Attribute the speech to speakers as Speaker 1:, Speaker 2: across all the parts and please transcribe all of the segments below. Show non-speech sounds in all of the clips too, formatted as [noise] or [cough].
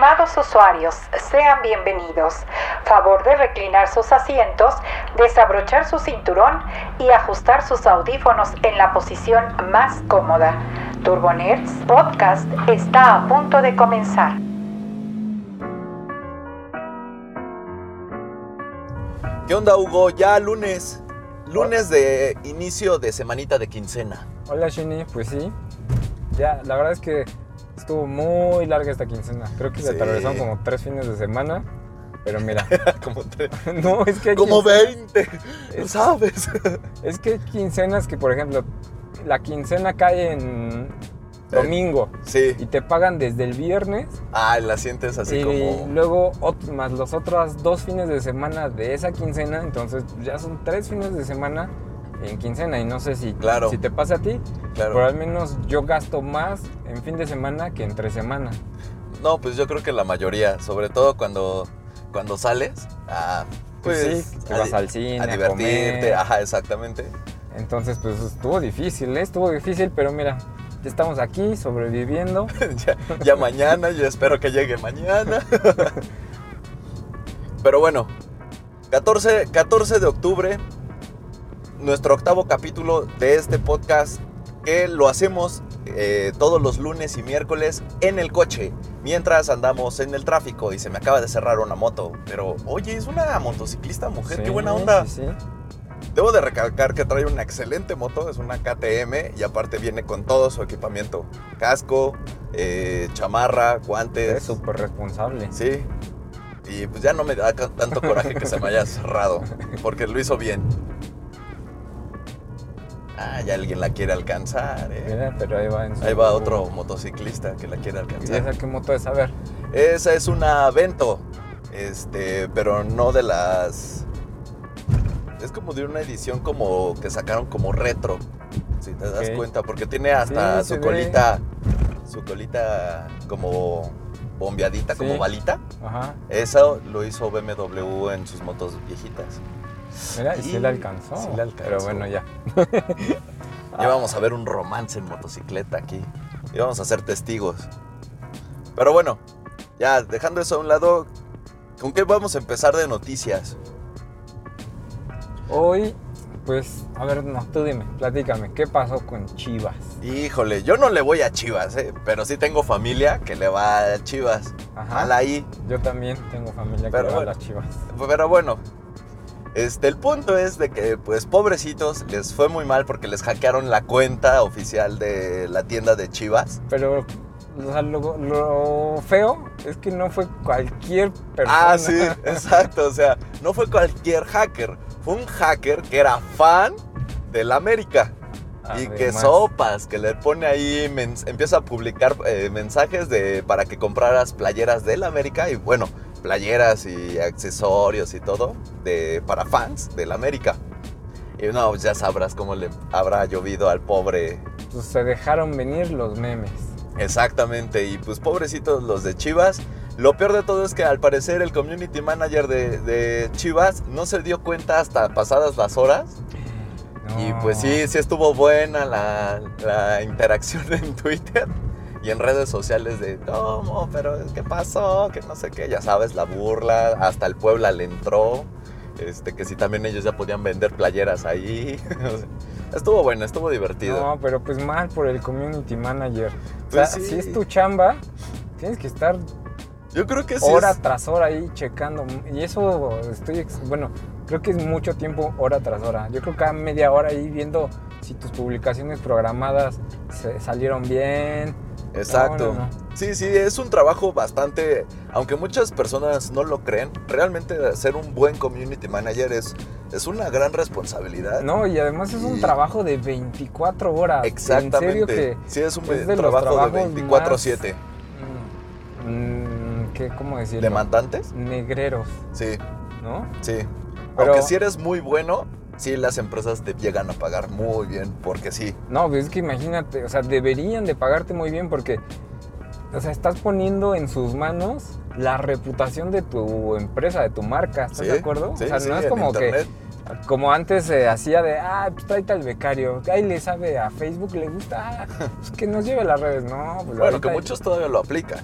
Speaker 1: Estimados usuarios, sean bienvenidos. Favor de reclinar sus asientos, desabrochar su cinturón y ajustar sus audífonos en la posición más cómoda. Turbonerds Podcast está a punto de comenzar.
Speaker 2: ¿Qué onda, Hugo? Ya lunes. Lunes de inicio de semanita de quincena.
Speaker 3: Hola, Shini. Pues sí. Ya, la verdad es que estuvo muy larga esta quincena. Creo que se
Speaker 2: Sí.
Speaker 3: atravesaron como tres fines de semana. Pero mira, [laughs]
Speaker 2: Como, tre- [laughs]
Speaker 3: no, es que hay
Speaker 2: como
Speaker 3: quince-
Speaker 2: 20, ¿no sabes? [laughs]
Speaker 3: Es que hay quincenas que, por ejemplo, la quincena cae en domingo
Speaker 2: Sí.
Speaker 3: y te pagan desde el viernes
Speaker 2: Ah, la sientes así
Speaker 3: y
Speaker 2: como...
Speaker 3: luego ot- más los otros dos fines de semana de esa quincena, entonces ya son tres fines de semana en quincena y no sé si,
Speaker 2: Claro.
Speaker 3: si te pasa a ti,
Speaker 2: Claro.
Speaker 3: pero al menos yo gasto más en fin de semana que entre semana.
Speaker 2: No, pues yo creo que la mayoría, sobre todo cuando, cuando sales, a,
Speaker 3: Pues
Speaker 2: pues,
Speaker 3: sí, que
Speaker 2: a
Speaker 3: vas al cine,
Speaker 2: a
Speaker 3: a
Speaker 2: divertirte,
Speaker 3: comer.
Speaker 2: ajá, exactamente.
Speaker 3: Entonces, pues estuvo difícil, ¿eh? estuvo difícil, pero mira, ya estamos aquí sobreviviendo. [laughs]
Speaker 2: ya, ya mañana, yo espero que llegue mañana. [laughs] Pero bueno, 14, 14 de octubre, nuestro octavo capítulo de este podcast, que lo hacemos eh, todos los lunes y miércoles en el coche, mientras andamos en el tráfico y se me acaba de cerrar una moto. Pero, oye, es una motociclista mujer, qué
Speaker 3: Sí,
Speaker 2: buena onda.
Speaker 3: Sí, sí.
Speaker 2: Debo de recalcar que trae una excelente moto, es una KTM y aparte viene con todo su equipamiento. Casco, eh, chamarra, guantes.
Speaker 3: Es súper responsable.
Speaker 2: Sí. Y pues ya no me da tanto coraje que se me haya cerrado, porque lo hizo bien. Ah, ya alguien la quiere alcanzar, ¿eh?
Speaker 3: Mira, pero ahí va en su-
Speaker 2: Ahí va otro motociclista que la quiere
Speaker 3: ¿Y
Speaker 2: alcanzar.
Speaker 3: esa qué moto es? A ver.
Speaker 2: Esa es una Vento, este, pero no de las... Es como de una edición como que sacaron como retro, si te das
Speaker 3: Ok.
Speaker 2: cuenta, porque tiene hasta
Speaker 3: Sí,
Speaker 2: su
Speaker 3: se ve.
Speaker 2: colita, su colita como bombeadita, como
Speaker 3: Sí.
Speaker 2: balita.
Speaker 3: Ajá.
Speaker 2: Eso lo hizo BMW en sus motos viejitas.
Speaker 3: Mira, y sí la alcanzó.
Speaker 2: sí la alcanzó.
Speaker 3: Pero bueno, ya. [laughs]
Speaker 2: Ya vamos a ver un romance en motocicleta aquí. Y vamos a ser testigos. Pero bueno, ya dejando eso a un lado, ¿con qué vamos a empezar de noticias?
Speaker 3: Hoy, pues, a ver, no, tú dime, platícame, ¿qué pasó con Chivas?
Speaker 2: Híjole, yo no le voy a Chivas, ¿eh? pero sí tengo familia que le va a Chivas.
Speaker 3: Ajá.
Speaker 2: Mal ahí.
Speaker 3: Yo también tengo familia que
Speaker 2: Pero
Speaker 3: le va a las Chivas.
Speaker 2: Pero bueno, este, el punto es de que, pues, pobrecitos, les fue muy mal porque les hackearon la cuenta oficial de la tienda de Chivas.
Speaker 3: Pero o sea, lo, lo feo es que no fue cualquier persona.
Speaker 2: Ah, sí, [laughs] exacto. O sea, no fue cualquier hacker. Fue un hacker que era fan del América. Y que sopas, que le pone ahí, empieza a publicar eh, mensajes de, para que compraras playeras del América y bueno, playeras y accesorios y todo de, para fans del América. Y no, ya sabrás cómo le habrá llovido al pobre.
Speaker 3: pues, se dejaron venir los memes.
Speaker 2: Exactamente, y pues pobrecitos los de Chivas. Lo peor de todo es que al parecer el community manager de, de Chivas no se dio cuenta hasta pasadas las horas. Y pues sí, sí estuvo buena la, la interacción [laughs] en Twitter y en redes sociales de ¿cómo? Pero ¿qué pasó? Que no sé qué, ya sabes, la burla, hasta el Puebla le entró, este, que si también ellos ya podían vender playeras ahí. [laughs] Estuvo bueno, estuvo divertido.
Speaker 3: No, pero pues mal por el community manager. O
Speaker 2: Pues
Speaker 3: sea,
Speaker 2: sí.
Speaker 3: si es tu chamba, tienes que estar
Speaker 2: Yo creo que sí.
Speaker 3: hora
Speaker 2: es-
Speaker 3: tras hora ahí checando. Y eso estoy, bueno, creo que es mucho tiempo hora tras hora. Yo creo que cada media hora ahí viendo si tus publicaciones programadas se- salieron bien.
Speaker 2: Exacto.
Speaker 3: No, no, no.
Speaker 2: Sí, sí, es un trabajo bastante, aunque muchas personas no lo creen, realmente ser un buen community manager es, es una gran responsabilidad.
Speaker 3: No, y además es un trabajo de 24 horas. En serio
Speaker 2: Exactamente.
Speaker 3: que
Speaker 2: sí, es un
Speaker 3: es de los
Speaker 2: trabajo de
Speaker 3: trabajos
Speaker 2: 24/7.
Speaker 3: mm, mm, ¿qué, ¿Cómo decirlo?
Speaker 2: ¿Demandantes?
Speaker 3: Negreros,
Speaker 2: Sí,
Speaker 3: ¿no?
Speaker 2: sí.
Speaker 3: Pero-
Speaker 2: Aunque si eres muy bueno, sí las empresas te llegan a pagar muy bien, porque sí.
Speaker 3: No, pues es que imagínate, o sea, deberían de pagarte muy bien porque, o sea, estás poniendo en sus manos la reputación de tu empresa, de tu marca, ¿estás
Speaker 2: Sí,
Speaker 3: de acuerdo?
Speaker 2: sí,
Speaker 3: o sea,
Speaker 2: sí,
Speaker 3: no es como
Speaker 2: internet.
Speaker 3: que, como antes se hacía de, ah, pues tráete al becario, ahí le sabe a Facebook, le gusta, ah, pues que nos lleve a las redes, no, pues
Speaker 2: Bueno, que muchos todavía lo aplican.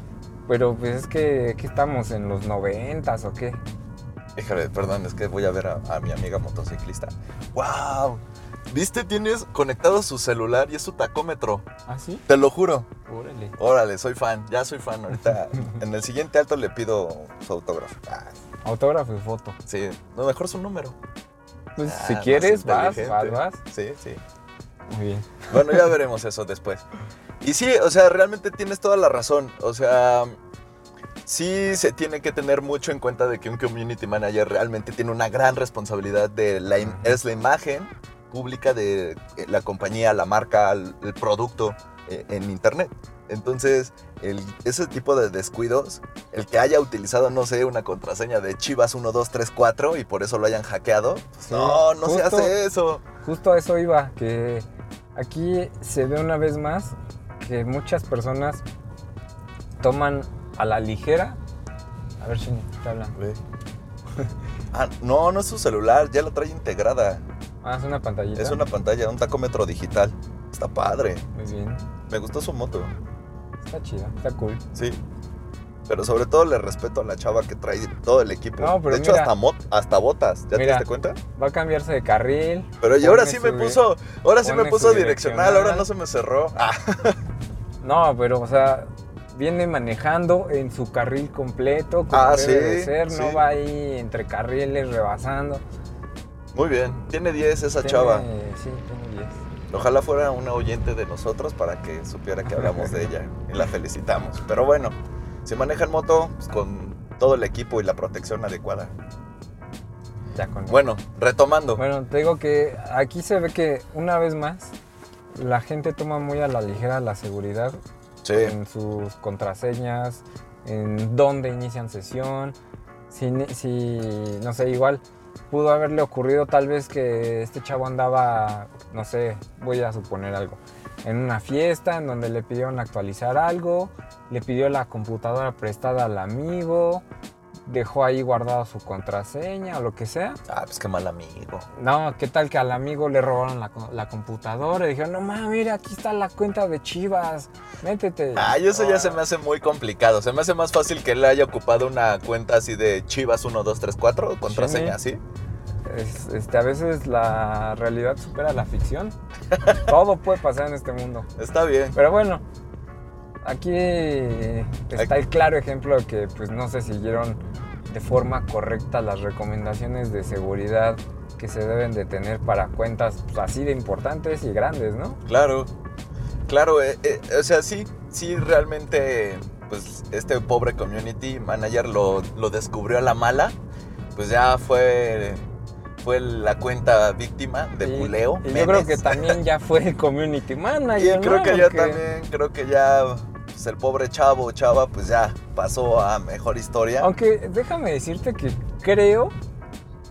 Speaker 3: Pero pues es que, ¿qué estamos? ¿En los noventas o qué?
Speaker 2: Híjole, perdón, es que voy a ver a, a mi amiga motociclista. ¡Wow! ¿Viste? Tienes conectado su celular y es su tacómetro.
Speaker 3: ¿Ah, sí?
Speaker 2: Te lo juro.
Speaker 3: Órale.
Speaker 2: Órale, soy fan. Ya soy fan. Ahorita [laughs] en el siguiente alto le pido su autógrafo. Ah,
Speaker 3: Autógrafo y foto.
Speaker 2: sí, no, mejor su número.
Speaker 3: Pues
Speaker 2: Ah,
Speaker 3: si quieres, vas, vas, vas.
Speaker 2: Sí, sí.
Speaker 3: Muy bien.
Speaker 2: Bueno, ya veremos eso después. Y sí, o sea, realmente tienes toda la razón. O sea, sí se tiene que tener mucho en cuenta de que un community manager realmente tiene una gran responsabilidad de la, es la imagen pública de eh, la compañía, la marca, el, producto eh, en internet. Entonces, el- ese tipo de descuidos, el que haya utilizado, no sé, una contraseña de Chivas 1234 y por eso lo hayan hackeado, pues,
Speaker 3: Sí,
Speaker 2: no, no se hace eso.
Speaker 3: Justo a eso iba, que aquí se ve una vez más que muchas personas toman a la ligera. A ver si te hablan.
Speaker 2: Ve. [laughs] Ah, no, no es su celular, ya lo trae integrada.
Speaker 3: Ah, es una pantallita.
Speaker 2: Es una pantalla, un tacómetro digital. Está padre.
Speaker 3: Muy bien.
Speaker 2: Me gustó su moto.
Speaker 3: Está chida, está cool.
Speaker 2: Sí. Pero sobre todo le respeto a la chava que trae todo el equipo.
Speaker 3: No, pero
Speaker 2: de hecho,
Speaker 3: mira.
Speaker 2: hasta, mot- hasta botas. ¿Ya te diste cuenta?
Speaker 3: Va a cambiarse de carril.
Speaker 2: Pero ahora sí me puso, ahora sí me puso direccional. ahora no se me cerró. Ah,
Speaker 3: No, pero, o sea, viene manejando en su carril completo, como
Speaker 2: Ah,
Speaker 3: debe de
Speaker 2: sí,
Speaker 3: ser. No va ahí entre carriles rebasando.
Speaker 2: muy bien. Tiene 10 esa
Speaker 3: Tiene-
Speaker 2: chava.
Speaker 3: Sí, tiene 10.
Speaker 2: Ojalá fuera una oyente de nosotros para que supiera que hablamos de ella y la felicitamos. Pero bueno, si manejan moto, pues con todo el equipo y la protección adecuada.
Speaker 3: Ya con
Speaker 2: Bueno, retomando.
Speaker 3: Bueno, te digo que aquí se ve que una vez más la gente toma muy a la ligera la seguridad En sus contraseñas, en dónde inician sesión. Si, si, no sé, igual pudo haberle ocurrido tal vez que este chavo andaba, no sé, voy a suponer algo, en una fiesta en donde le pidieron actualizar algo, le pidió la computadora prestada al amigo, dejó ahí guardada su contraseña o lo que sea.
Speaker 2: Ah, pues qué mal amigo.
Speaker 3: No, ¿qué tal que al amigo le robaron la, la computadora? Y dijeron, no mames, mira, aquí está la cuenta de Chivas, métete.
Speaker 2: Ay, eso ya se me hace muy complicado. Se me hace más fácil que él haya ocupado una cuenta así de Chivas 1234, contraseña así.
Speaker 3: Es- este, a veces la realidad supera la ficción. [laughs] Todo puede pasar en este mundo.
Speaker 2: Está bien.
Speaker 3: Pero bueno, aquí está el claro ejemplo de que pues no se siguieron de forma correcta las recomendaciones de seguridad que se deben de tener para cuentas pues, así de importantes y grandes, ¿no?
Speaker 2: Claro, claro, eh, eh, o sea, sí, sí, realmente, pues este pobre community manager lo, lo descubrió a la mala, pues ya fue, fue la cuenta víctima de
Speaker 3: Y-
Speaker 2: buleo.
Speaker 3: Y, yo creo que también ya fue el community [laughs]
Speaker 2: Y
Speaker 3: manager.
Speaker 2: creo
Speaker 3: ¿no?
Speaker 2: que ya también, creo que ya, pues el pobre chavo o chava, pues ya pasó a mejor historia.
Speaker 3: Aunque déjame decirte que creo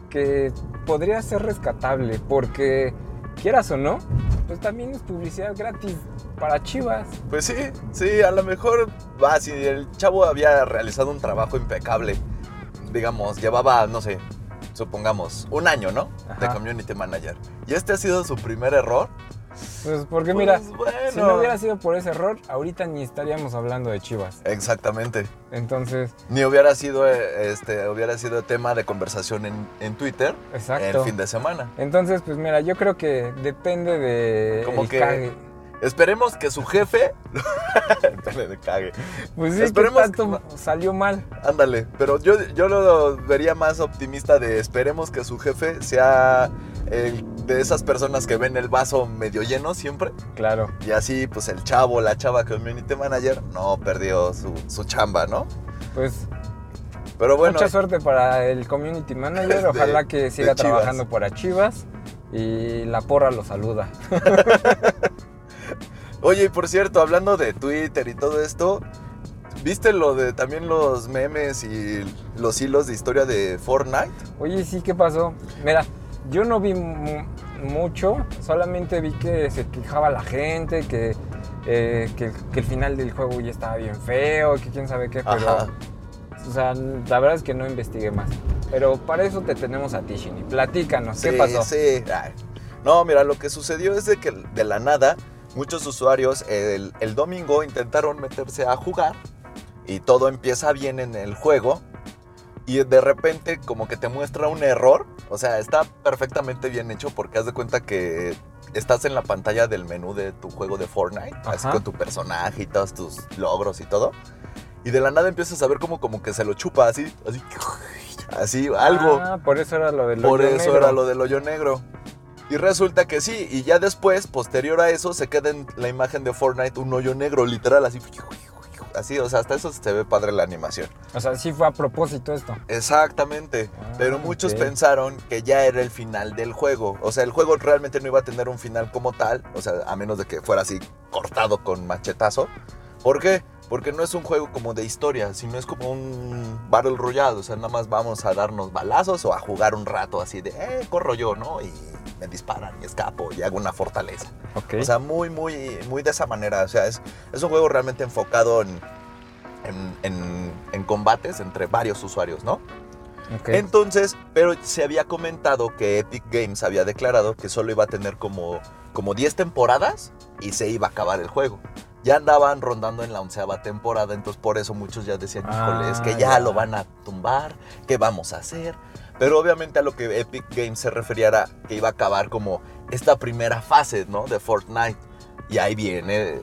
Speaker 3: que podría ser rescatable porque quieras o no, pues también es publicidad gratis para Chivas.
Speaker 2: Pues sí, sí, a lo mejor va, si el chavo había realizado un trabajo impecable, digamos, llevaba, no sé, supongamos, un año, ¿no? De
Speaker 3: Ajá.
Speaker 2: community manager. Y este ha sido su primer error.
Speaker 3: Pues porque
Speaker 2: Pues,
Speaker 3: mira,
Speaker 2: bueno.
Speaker 3: si no hubiera sido por ese error, ahorita ni estaríamos hablando de Chivas.
Speaker 2: Exactamente.
Speaker 3: Entonces,
Speaker 2: Ni hubiera sido, eh, este, hubiera sido tema de conversación en, en Twitter
Speaker 3: exacto.
Speaker 2: el fin de semana.
Speaker 3: Entonces, pues mira, yo creo que depende de
Speaker 2: Como
Speaker 3: el
Speaker 2: que-
Speaker 3: cague.
Speaker 2: Esperemos que su jefe... [laughs] De cague.
Speaker 3: Pues sí,
Speaker 2: esperemos
Speaker 3: que tanto salió mal.
Speaker 2: Ándale, pero yo, yo lo vería más optimista de esperemos que su jefe sea de esas personas que ven el vaso medio lleno siempre.
Speaker 3: Claro.
Speaker 2: Y así, pues el chavo, la chava community manager no perdió su, su chamba, ¿no?
Speaker 3: Pues
Speaker 2: Pero bueno,
Speaker 3: Mucha suerte para el community manager. [laughs]
Speaker 2: De-
Speaker 3: Ojalá que siga trabajando para Chivas. Y la porra lo saluda. [laughs]
Speaker 2: oye, y por cierto, hablando de Twitter y todo esto, ¿viste lo de también los memes y los hilos de historia de Fortnite?
Speaker 3: Oye, sí, ¿qué pasó? Mira, yo no vi mu- mucho. Solamente vi que se quejaba la gente, que, eh, que, que el final del juego ya estaba bien feo, que quién sabe qué. Pero,
Speaker 2: Ajá.
Speaker 3: o sea, la verdad es que no investigué más. Pero para eso te tenemos a ti, Shini. Platícanos, ¿qué
Speaker 2: Sí,
Speaker 3: pasó?
Speaker 2: Sí, Ay. No, mira, lo que sucedió es de que de la nada muchos usuarios el, el domingo intentaron meterse a jugar y todo empieza bien en el juego y de repente como que te muestra un error. O sea, está perfectamente bien hecho porque haz de cuenta que estás en la pantalla del menú de tu juego de Fortnite, así con tu personaje y todos tus logros y todo. Y de la nada empiezas a ver como, como que se lo chupa así, así, así, algo.
Speaker 3: Ah, por eso era lo del
Speaker 2: Por
Speaker 3: hoyo
Speaker 2: eso
Speaker 3: negro.
Speaker 2: era lo del hoyo negro. Y resulta que sí, y ya después, posterior a eso, se queda en la imagen de Fortnite un hoyo negro, literal, así. Así, o sea, hasta eso se ve padre la animación.
Speaker 3: O sea, sí fue a propósito esto.
Speaker 2: Exactamente.
Speaker 3: Ah,
Speaker 2: Pero muchos pensaron que ya era el final del juego. O sea, el juego realmente no iba a tener un final como tal. O sea, a menos de que fuera así cortado con machetazo. ¿Por qué? Porque no es un juego como de historia, sino es como un Battle Royale. O sea, nada más vamos a darnos balazos o a jugar un rato así de, eh, corro yo, ¿no? Y me disparan y escapo y hago una fortaleza.
Speaker 3: Ok.
Speaker 2: O sea, muy, muy, muy de esa manera. O sea, es, es un juego realmente enfocado en, en, en- en combates entre varios usuarios, ¿no? Entonces, pero se había comentado que Epic Games había declarado que solo iba a tener como, como 10 temporadas y se iba a acabar el juego. Ya andaban rondando en la onceava temporada, entonces por eso muchos ya decían, híjole, es que
Speaker 3: Ah,
Speaker 2: ya,
Speaker 3: ya.
Speaker 2: lo van a tumbar, ¿qué vamos a hacer? Pero obviamente a lo que Epic Games se refería era que iba a acabar como esta primera fase, ¿no? De Fortnite. Y ahí viene,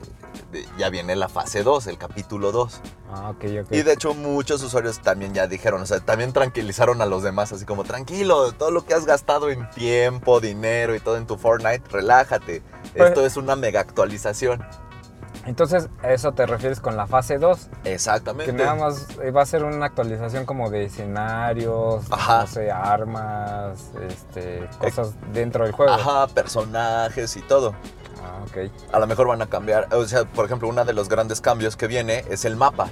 Speaker 2: ya viene la fase 2, el capítulo 2.
Speaker 3: Ah, ok, ok.
Speaker 2: Y de hecho muchos usuarios también ya dijeron, o sea, también tranquilizaron a los demás, así como, tranquilo, todo lo que has gastado en tiempo, dinero y todo en tu Fortnite, relájate. Esto es una mega actualización.
Speaker 3: Entonces, a eso te refieres con la fase 2.
Speaker 2: Exactamente.
Speaker 3: Que nada más eh, va a ser una actualización como de escenarios,
Speaker 2: Ajá.
Speaker 3: no sé, armas, este, cosas dentro del juego.
Speaker 2: Ajá, personajes y todo.
Speaker 3: Ah, ok.
Speaker 2: A lo mejor van a cambiar, o sea, por ejemplo, uno de los grandes cambios que viene es el mapa.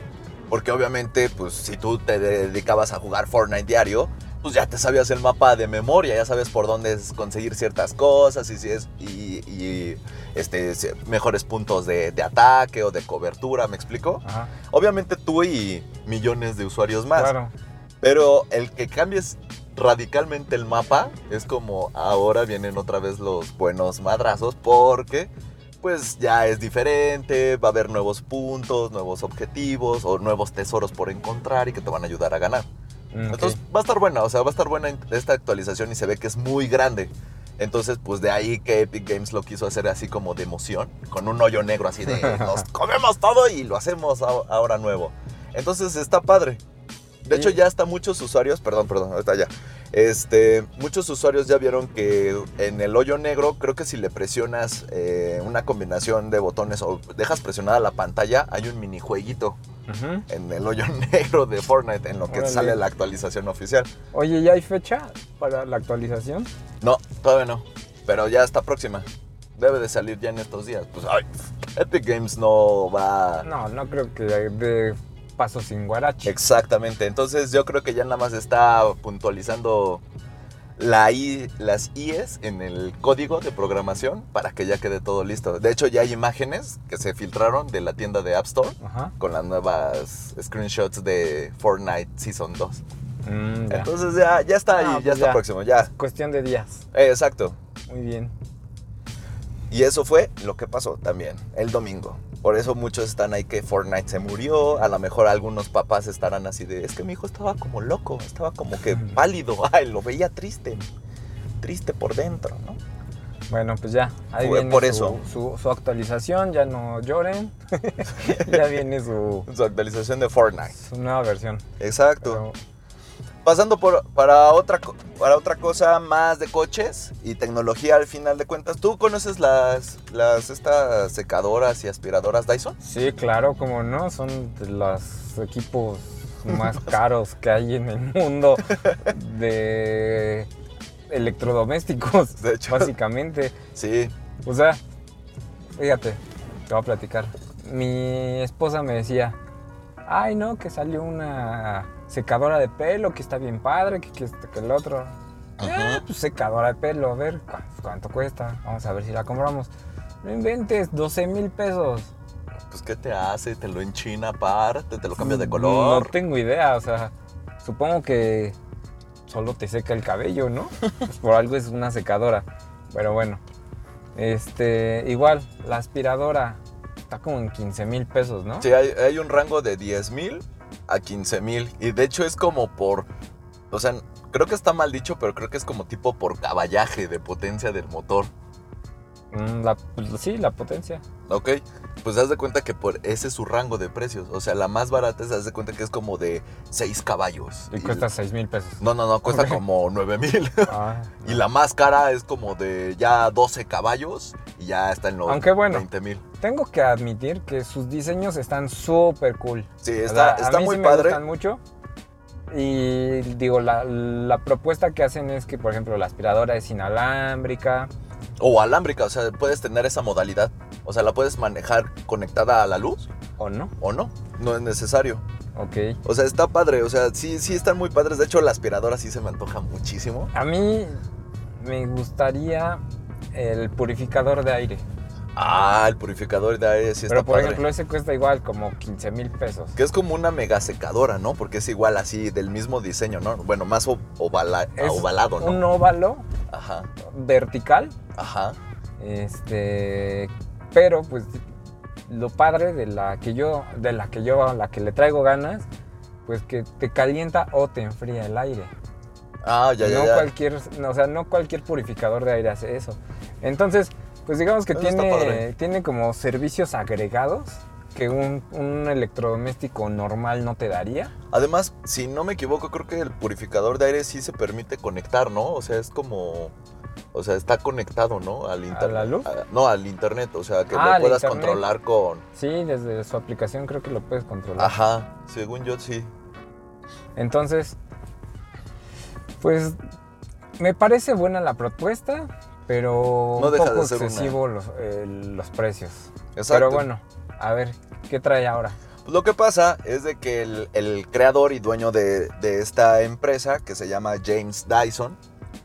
Speaker 2: Porque obviamente, pues si tú te dedicabas a jugar Fortnite diario, pues ya te sabías el mapa de memoria, ya sabes por dónde es conseguir ciertas cosas y si es y, y, este mejores puntos de, de ataque o de cobertura, ¿me explico?
Speaker 3: Ajá.
Speaker 2: Obviamente tú y millones de usuarios más.
Speaker 3: Claro.
Speaker 2: Pero el que cambies radicalmente el mapa es como ahora vienen otra vez los buenos madrazos porque pues ya es diferente, va a haber nuevos puntos, nuevos objetivos o nuevos tesoros por encontrar y que te van a ayudar a ganar.
Speaker 3: Mm, ok.
Speaker 2: Entonces va a estar buena, o sea, va a estar buena esta actualización y se ve que es muy grande. Entonces, pues de ahí que Epic Games lo quiso hacer así como de emoción, con un hoyo negro así de [laughs] nos comemos todo y lo hacemos ahora nuevo. Entonces está padre. De hecho, ya hasta muchos usuarios, perdón, perdón, ahorita ya. Este, muchos usuarios ya vieron que en el hoyo negro, creo que si le presionas eh, una combinación de botones o dejas presionada la pantalla, hay un minijueguito
Speaker 3: Ujú.
Speaker 2: en el hoyo [laughs] negro de Fortnite en lo que
Speaker 3: Órale.
Speaker 2: sale la actualización oficial.
Speaker 3: Oye, ¿ya hay fecha para la actualización?
Speaker 2: No, todavía no, pero ya está próxima. Debe de salir ya en estos días. Pues, ay, Epic Games no va...
Speaker 3: No, no creo que de paso sin guarache.
Speaker 2: Exactamente, entonces yo creo que ya nada más está puntualizando la I, las IES en el código de programación para que ya quede todo listo. De hecho, ya hay imágenes que se filtraron de la tienda de App Store
Speaker 3: Ajá.
Speaker 2: con las nuevas screenshots de Fortnite Season 2.
Speaker 3: Mm, ya.
Speaker 2: Entonces ya, ya está ahí,
Speaker 3: Ah,
Speaker 2: ya
Speaker 3: pues
Speaker 2: está
Speaker 3: ya.
Speaker 2: próximo, ya.
Speaker 3: Cuestión de días.
Speaker 2: Eh, exacto.
Speaker 3: Muy bien.
Speaker 2: Y eso fue lo que pasó también el domingo. Por eso muchos están ahí que Fortnite se murió. A lo mejor algunos papás estarán así de, es que mi hijo estaba como loco, estaba como que pálido, [laughs] ay, lo veía triste, triste por dentro, ¿no?
Speaker 3: Bueno, pues ya. Ahí
Speaker 2: Fue
Speaker 3: viene
Speaker 2: por
Speaker 3: su,
Speaker 2: eso.
Speaker 3: Su, su actualización. Ya no lloren. [laughs] [laughs] ya viene su,
Speaker 2: Su actualización de Fortnite.
Speaker 3: su nueva versión.
Speaker 2: Exacto.
Speaker 3: Pero,
Speaker 2: Pasando por, para, otra, para otra cosa más de coches y tecnología al final de cuentas. ¿Tú conoces las, las estas secadoras y aspiradoras Dyson?
Speaker 3: sí, claro, como no. Son de los equipos más [laughs] caros que hay en el mundo de electrodomésticos.
Speaker 2: De hecho.
Speaker 3: Básicamente.
Speaker 2: Sí.
Speaker 3: O sea, fíjate, te voy a platicar. Mi esposa me decía, ay no, que salió una secadora de pelo, que está bien padre, que, que el otro. Ah,
Speaker 2: Ujú.
Speaker 3: pues secadora de pelo, a ver, ¿cu- ¿cuánto cuesta? Vamos a ver si la compramos. No inventes, 12 mil pesos.
Speaker 2: Pues, ¿qué te hace? ¿Te lo enchina aparte? ¿Te lo cambia de
Speaker 3: No
Speaker 2: color?
Speaker 3: tengo idea, o sea, supongo que solo te seca el cabello, ¿no? Pues [laughs] por algo es una secadora. Pero bueno, este, igual, la aspiradora. está como en 15 mil pesos, ¿no?
Speaker 2: Sí, hay, hay un rango de 10 mil a 15 mil. Y de hecho es como por. O sea, creo que está mal dicho, pero creo que es como tipo por caballaje de potencia del motor.
Speaker 3: Mm, la- pues, sí, la potencia.
Speaker 2: ¿Ok? Pues haz de cuenta que por ese es su rango de precios. O sea, la más barata es, haz de cuenta que es como de 6 caballos.
Speaker 3: Y cuesta 6 mil pesos.
Speaker 2: No, no, no, cuesta como 9 mil. [laughs]
Speaker 3: Ah, [laughs]
Speaker 2: y la más cara es como de ya 12 caballos y ya está en los
Speaker 3: Aunque bueno.
Speaker 2: 20 mil.
Speaker 3: Tengo que admitir que sus diseños están súper cool.
Speaker 2: Sí,
Speaker 3: O sea,
Speaker 2: está,
Speaker 3: a
Speaker 2: está
Speaker 3: mí
Speaker 2: muy
Speaker 3: sí me
Speaker 2: padre.
Speaker 3: gustan mucho. Y digo, la, la propuesta que hacen es que, por ejemplo, la aspiradora es inalámbrica.
Speaker 2: O alámbrica, o sea, puedes tener esa modalidad. O sea, la puedes manejar conectada a la luz
Speaker 3: ¿O no?
Speaker 2: o no. No es necesario.
Speaker 3: Ok.
Speaker 2: O sea, está padre. O sea, sí, sí están muy padres. De hecho, la aspiradora sí se me antoja muchísimo.
Speaker 3: A mí me gustaría el purificador de aire.
Speaker 2: Ah, el purificador de aire sí está
Speaker 3: Pero por
Speaker 2: padre.
Speaker 3: ejemplo, ese cuesta igual como 15 mil pesos.
Speaker 2: Que es como una mega secadora, ¿no? Porque es igual así, del mismo diseño, ¿no? Bueno, más ovala-
Speaker 3: Es
Speaker 2: ovalado, ¿no?
Speaker 3: Un óvalo
Speaker 2: Ajá,
Speaker 3: vertical.
Speaker 2: ajá.
Speaker 3: Este. Pero pues lo padre de la que yo, de la que yo, a la que le traigo ganas, pues que te calienta o te enfría el aire.
Speaker 2: Ah, ya, ya,
Speaker 3: no
Speaker 2: ya.
Speaker 3: cualquier, o sea, no cualquier purificador de aire hace eso. Entonces, pues digamos que
Speaker 2: Eso
Speaker 3: tiene, tiene como servicios agregados que un, un electrodoméstico normal no te daría.
Speaker 2: Además, si no me equivoco, creo que el purificador de aire sí se permite conectar, ¿no? O sea, es como... O sea, está conectado, ¿no? Al internet.
Speaker 3: la luz?
Speaker 2: A- no, al internet. O sea, que
Speaker 3: Ah,
Speaker 2: lo puedas controlar con...
Speaker 3: Sí, desde su aplicación creo que lo puedes controlar.
Speaker 2: Ajá, según yo sí.
Speaker 3: Entonces, pues me parece buena la propuesta, pero
Speaker 2: No
Speaker 3: un
Speaker 2: deja
Speaker 3: poco
Speaker 2: de ser una.
Speaker 3: excesivo los, eh, los precios.
Speaker 2: Exacto.
Speaker 3: Pero bueno, a ver, ¿qué trae ahora?
Speaker 2: Pues lo que pasa es de que el, el creador y dueño de, de esta empresa, que se llama James Dyson,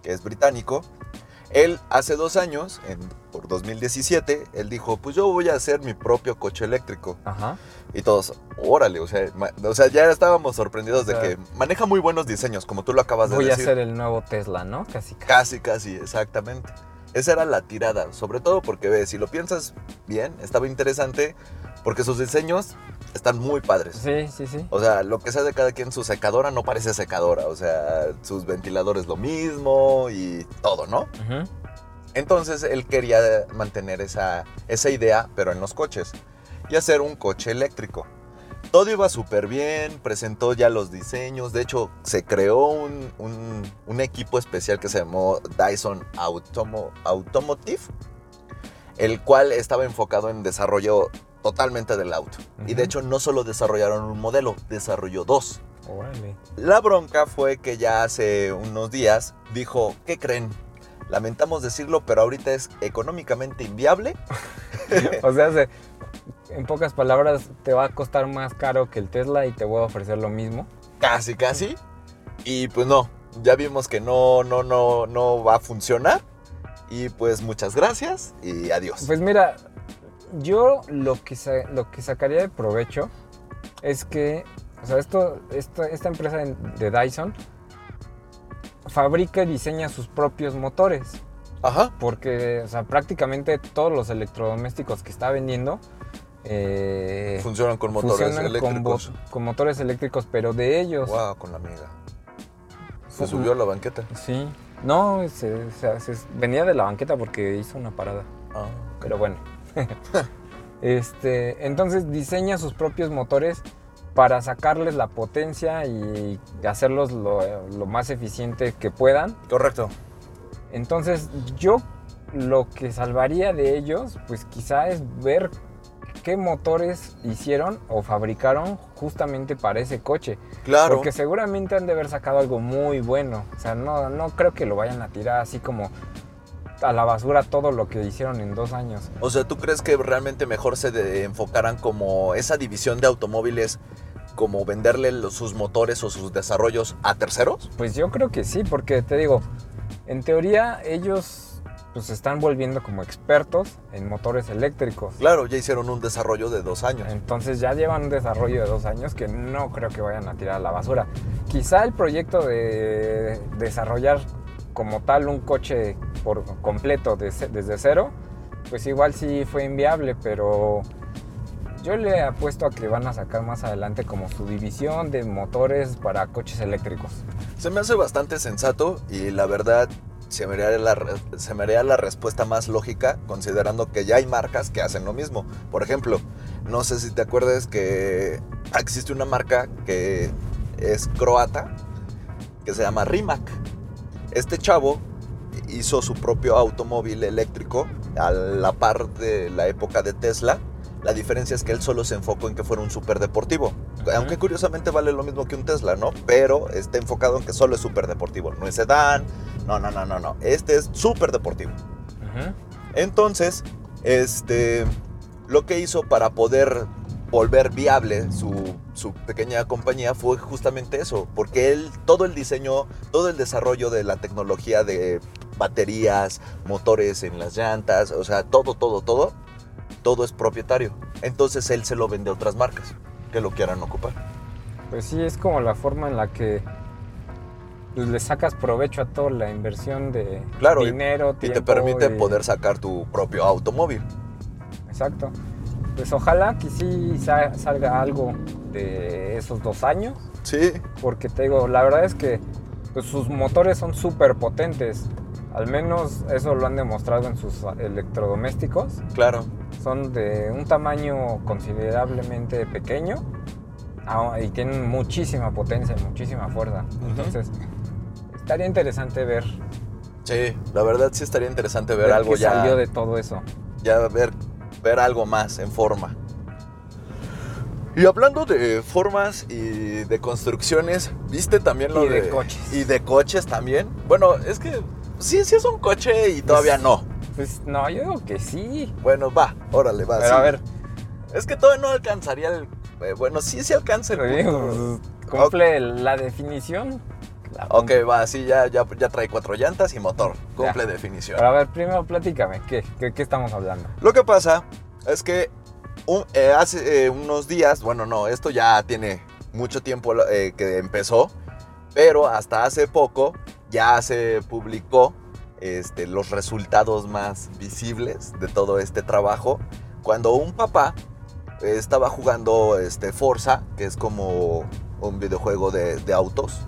Speaker 2: que es británico, él hace dos años, en, por 2017, él dijo, pues yo voy a hacer mi propio coche eléctrico.
Speaker 3: Ajá.
Speaker 2: Y todos, órale, o sea, o sea ya estábamos sorprendidos de
Speaker 3: O sea,
Speaker 2: que maneja muy buenos diseños, como tú lo acabas de
Speaker 3: Voy a
Speaker 2: decir.
Speaker 3: hacer el nuevo Tesla, ¿no? Casi. casi.
Speaker 2: Casi, casi, exactamente. Esa era la tirada, sobre todo porque, ve, si lo piensas bien, estaba interesante, porque sus diseños están muy padres.
Speaker 3: Sí, sí, sí.
Speaker 2: O sea, lo que sea de cada quien, su secadora no parece secadora. O sea, sus ventiladores lo mismo y todo, ¿no? Entonces él quería mantener esa, esa idea, pero en los coches. Y hacer un coche eléctrico. Todo iba súper bien, presentó ya los diseños. De hecho, se creó un, un- un equipo especial que se llamó Dyson Automo- Automotive, el cual estaba enfocado en desarrollo totalmente del auto. Y de hecho, no solo desarrollaron un modelo, desarrolló dos. La bronca fue que ya hace unos días dijo, ¿qué creen? Lamentamos decirlo, pero ahorita es económicamente inviable. [laughs]
Speaker 3: O sea, se- en pocas palabras, te va a costar más caro que el Tesla y te voy a ofrecer lo mismo.
Speaker 2: Casi, casi. Y pues no, ya vimos que no, no, no, no va a funcionar. Y pues muchas gracias y adiós.
Speaker 3: Pues mira, yo lo que, lo que sacaría de provecho es que, o sea, esto, esta, esta empresa de Dyson fabrica y diseña sus propios motores.
Speaker 2: Ajá.
Speaker 3: Porque, o sea, prácticamente todos los electrodomésticos que está vendiendo eh,
Speaker 2: Funcionan con motores
Speaker 3: funcionan
Speaker 2: eléctricos.
Speaker 3: con motores eléctricos, pero de ellos.
Speaker 2: Wow, con la amiga. Se subió a la banqueta.
Speaker 3: Sí. No, se- se- se- venía de la banqueta porque hizo una parada.
Speaker 2: Ah,
Speaker 3: Pero bueno. [laughs] este, entonces diseña sus propios motores para sacarles la potencia y hacerlos lo, lo más eficiente que puedan.
Speaker 2: correcto.
Speaker 3: Entonces yo lo que salvaría de ellos, pues quizá es ver qué motores hicieron o fabricaron justamente para ese coche.
Speaker 2: Claro.
Speaker 3: Porque seguramente han de haber sacado algo muy bueno. O sea, no, no creo que lo vayan a tirar así como a la basura todo lo que hicieron en dos años.
Speaker 2: O sea, ¿tú crees que realmente mejor se enfocaran como esa división de automóviles, como venderle los- sus motores o sus desarrollos a terceros?
Speaker 3: Pues yo creo que sí, porque te digo, en teoría ellos pues se están volviendo como expertos en motores eléctricos.
Speaker 2: Claro, ya hicieron un desarrollo de dos años.
Speaker 3: Entonces ya llevan un desarrollo de dos años que no creo que vayan a tirar a la basura. Quizá el proyecto de desarrollar como tal un coche por completo de ce- desde cero, pues igual sí fue inviable, pero yo le apuesto a que van a sacar más adelante como su división de motores para coches eléctricos.
Speaker 2: Se me hace bastante sensato y la verdad se me, haría la, se la respuesta más lógica considerando que ya hay marcas que hacen lo mismo. Por ejemplo, no sé si te acuerdas que existe una marca que es croata que se llama Rimac. Este chavo hizo su propio automóvil eléctrico a la par de la época de Tesla. La diferencia es que él solo se enfocó en que fuera un superdeportivo. Aunque curiosamente vale lo mismo que un Tesla, ¿no? Pero está enfocado en que solo es superdeportivo. No es sedán, no, no, no, no, no. Este es superdeportivo. Entonces, este, lo que hizo para poder volver viable su, su, pequeña compañía fue justamente eso, porque él, todo el diseño, todo el desarrollo de la tecnología de baterías, motores en las llantas, o sea, todo, todo, todo, todo es propietario. Entonces él se lo vende a otras marcas que lo quieran ocupar.
Speaker 3: Pues sí, es como la forma en la que pues, le sacas provecho a toda la inversión de dinero,
Speaker 2: y, y te permite poder sacar tu propio automóvil.
Speaker 3: Exacto. Pues ojalá que sí salga algo de esos dos años.
Speaker 2: Sí.
Speaker 3: Porque te digo, la verdad es que pues, sus motores son súper potentes. Al menos eso lo han demostrado en sus electrodomésticos.
Speaker 2: Claro.
Speaker 3: Son de un tamaño considerablemente pequeño ah, y tienen muchísima potencia, muchísima fuerza. Entonces, estaría interesante ver.
Speaker 2: Sí, la verdad sí estaría interesante ver, algo
Speaker 3: qué
Speaker 2: ya.
Speaker 3: salió de todo eso.
Speaker 2: Ya ver ver algo más en forma. Y hablando de formas y de construcciones, ¿viste también lo
Speaker 3: y de, coches?
Speaker 2: Y de coches también. Bueno, es que sí, sí es un coche y todavía
Speaker 3: pues,
Speaker 2: no.
Speaker 3: Pues no, yo digo que sí.
Speaker 2: Bueno, va, órale, va.
Speaker 3: Pero a ver.
Speaker 2: Es que todavía no alcanzaría el. Eh, bueno, sí, sí alcanza el.
Speaker 3: Pues, cumple la definición.
Speaker 2: ok, va, sí, ya, ya, ya, trae cuatro llantas y motor. Cumple definición.
Speaker 3: Pero a ver, primero platícame, ¿qué, qué, estamos hablando?
Speaker 2: Lo que pasa es que eh, hace eh, unos días, bueno, no, esto ya tiene mucho tiempo eh, que empezó, pero hasta hace poco ya se publicó este, los resultados más visibles de todo este trabajo. Cuando un papá estaba jugando este, Forza, que es como un videojuego de, de autos,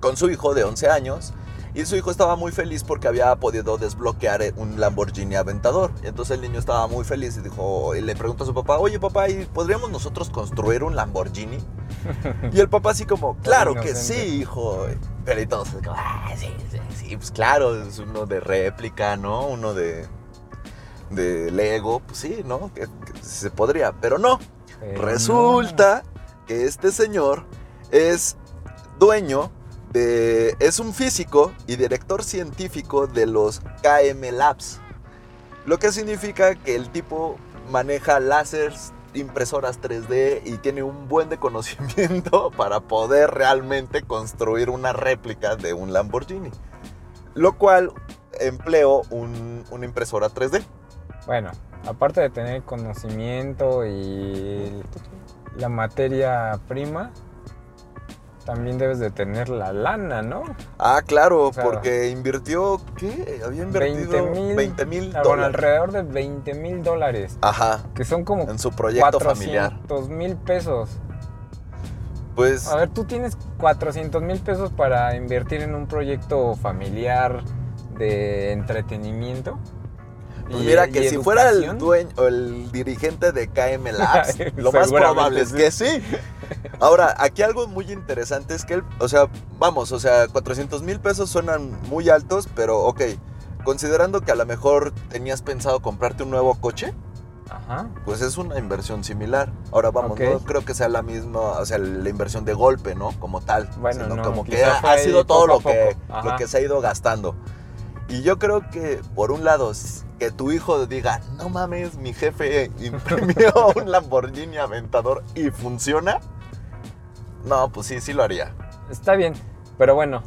Speaker 2: con su hijo de 11 años, y su hijo estaba muy feliz porque había podido desbloquear eh, un Lamborghini Aventador. Y entonces el niño estaba muy feliz y dijo, y le preguntó a su papá, oye papá, ¿y podríamos nosotros construir un Lamborghini? [laughs] y el papá así como, claro que sí, hijo. Pero y todos, ah, sí, sí, sí, pues claro, es uno de réplica, ¿no? Uno de, de Lego, pues sí, ¿no? Que, se podría, pero no. Resulta que este señor es dueño es un físico y director científico de los KM Labs. Lo que significa que el tipo maneja láseres, impresoras 3D y tiene un buen conocimiento [laughs] para poder realmente construir una réplica de un Lamborghini. Lo cual empleó una impresora 3D.
Speaker 3: Bueno, aparte de tener conocimiento y la materia prima, también debes de tener la lana, ¿no?
Speaker 2: Ah, claro, porque invirtió, ¿qué? Había invertido 20 mil dólares.
Speaker 3: Bueno, alrededor de 20 mil dólares.
Speaker 2: Ajá.
Speaker 3: Que son como
Speaker 2: en su proyecto 400 familiar.
Speaker 3: mil pesos.
Speaker 2: Pues...
Speaker 3: A ver, tú tienes 400 mil pesos para invertir en un proyecto familiar de entretenimiento.
Speaker 2: Pues mira que si fuera el dueño o el dirigente de KM Labs, [laughs] lo más probable es que sí. Ahora, aquí algo muy interesante es que él, o sea, vamos, o sea, 400 mil pesos suenan muy altos, pero ok, considerando que a lo mejor tenías pensado comprarte un nuevo coche, Ajá. pues es una inversión similar. Ahora vamos, no creo que sea la misma, o sea, la inversión de golpe, ¿no? Como tal.
Speaker 3: Bueno, no,
Speaker 2: como que ha, sido todo lo que, lo que se ha ido gastando. Y yo creo que, por un lado, que tu hijo diga, no mames, mi jefe imprimió [laughs] un Lamborghini Aventador y funciona. No, pues sí, sí lo haría.
Speaker 3: Está bien, pero bueno.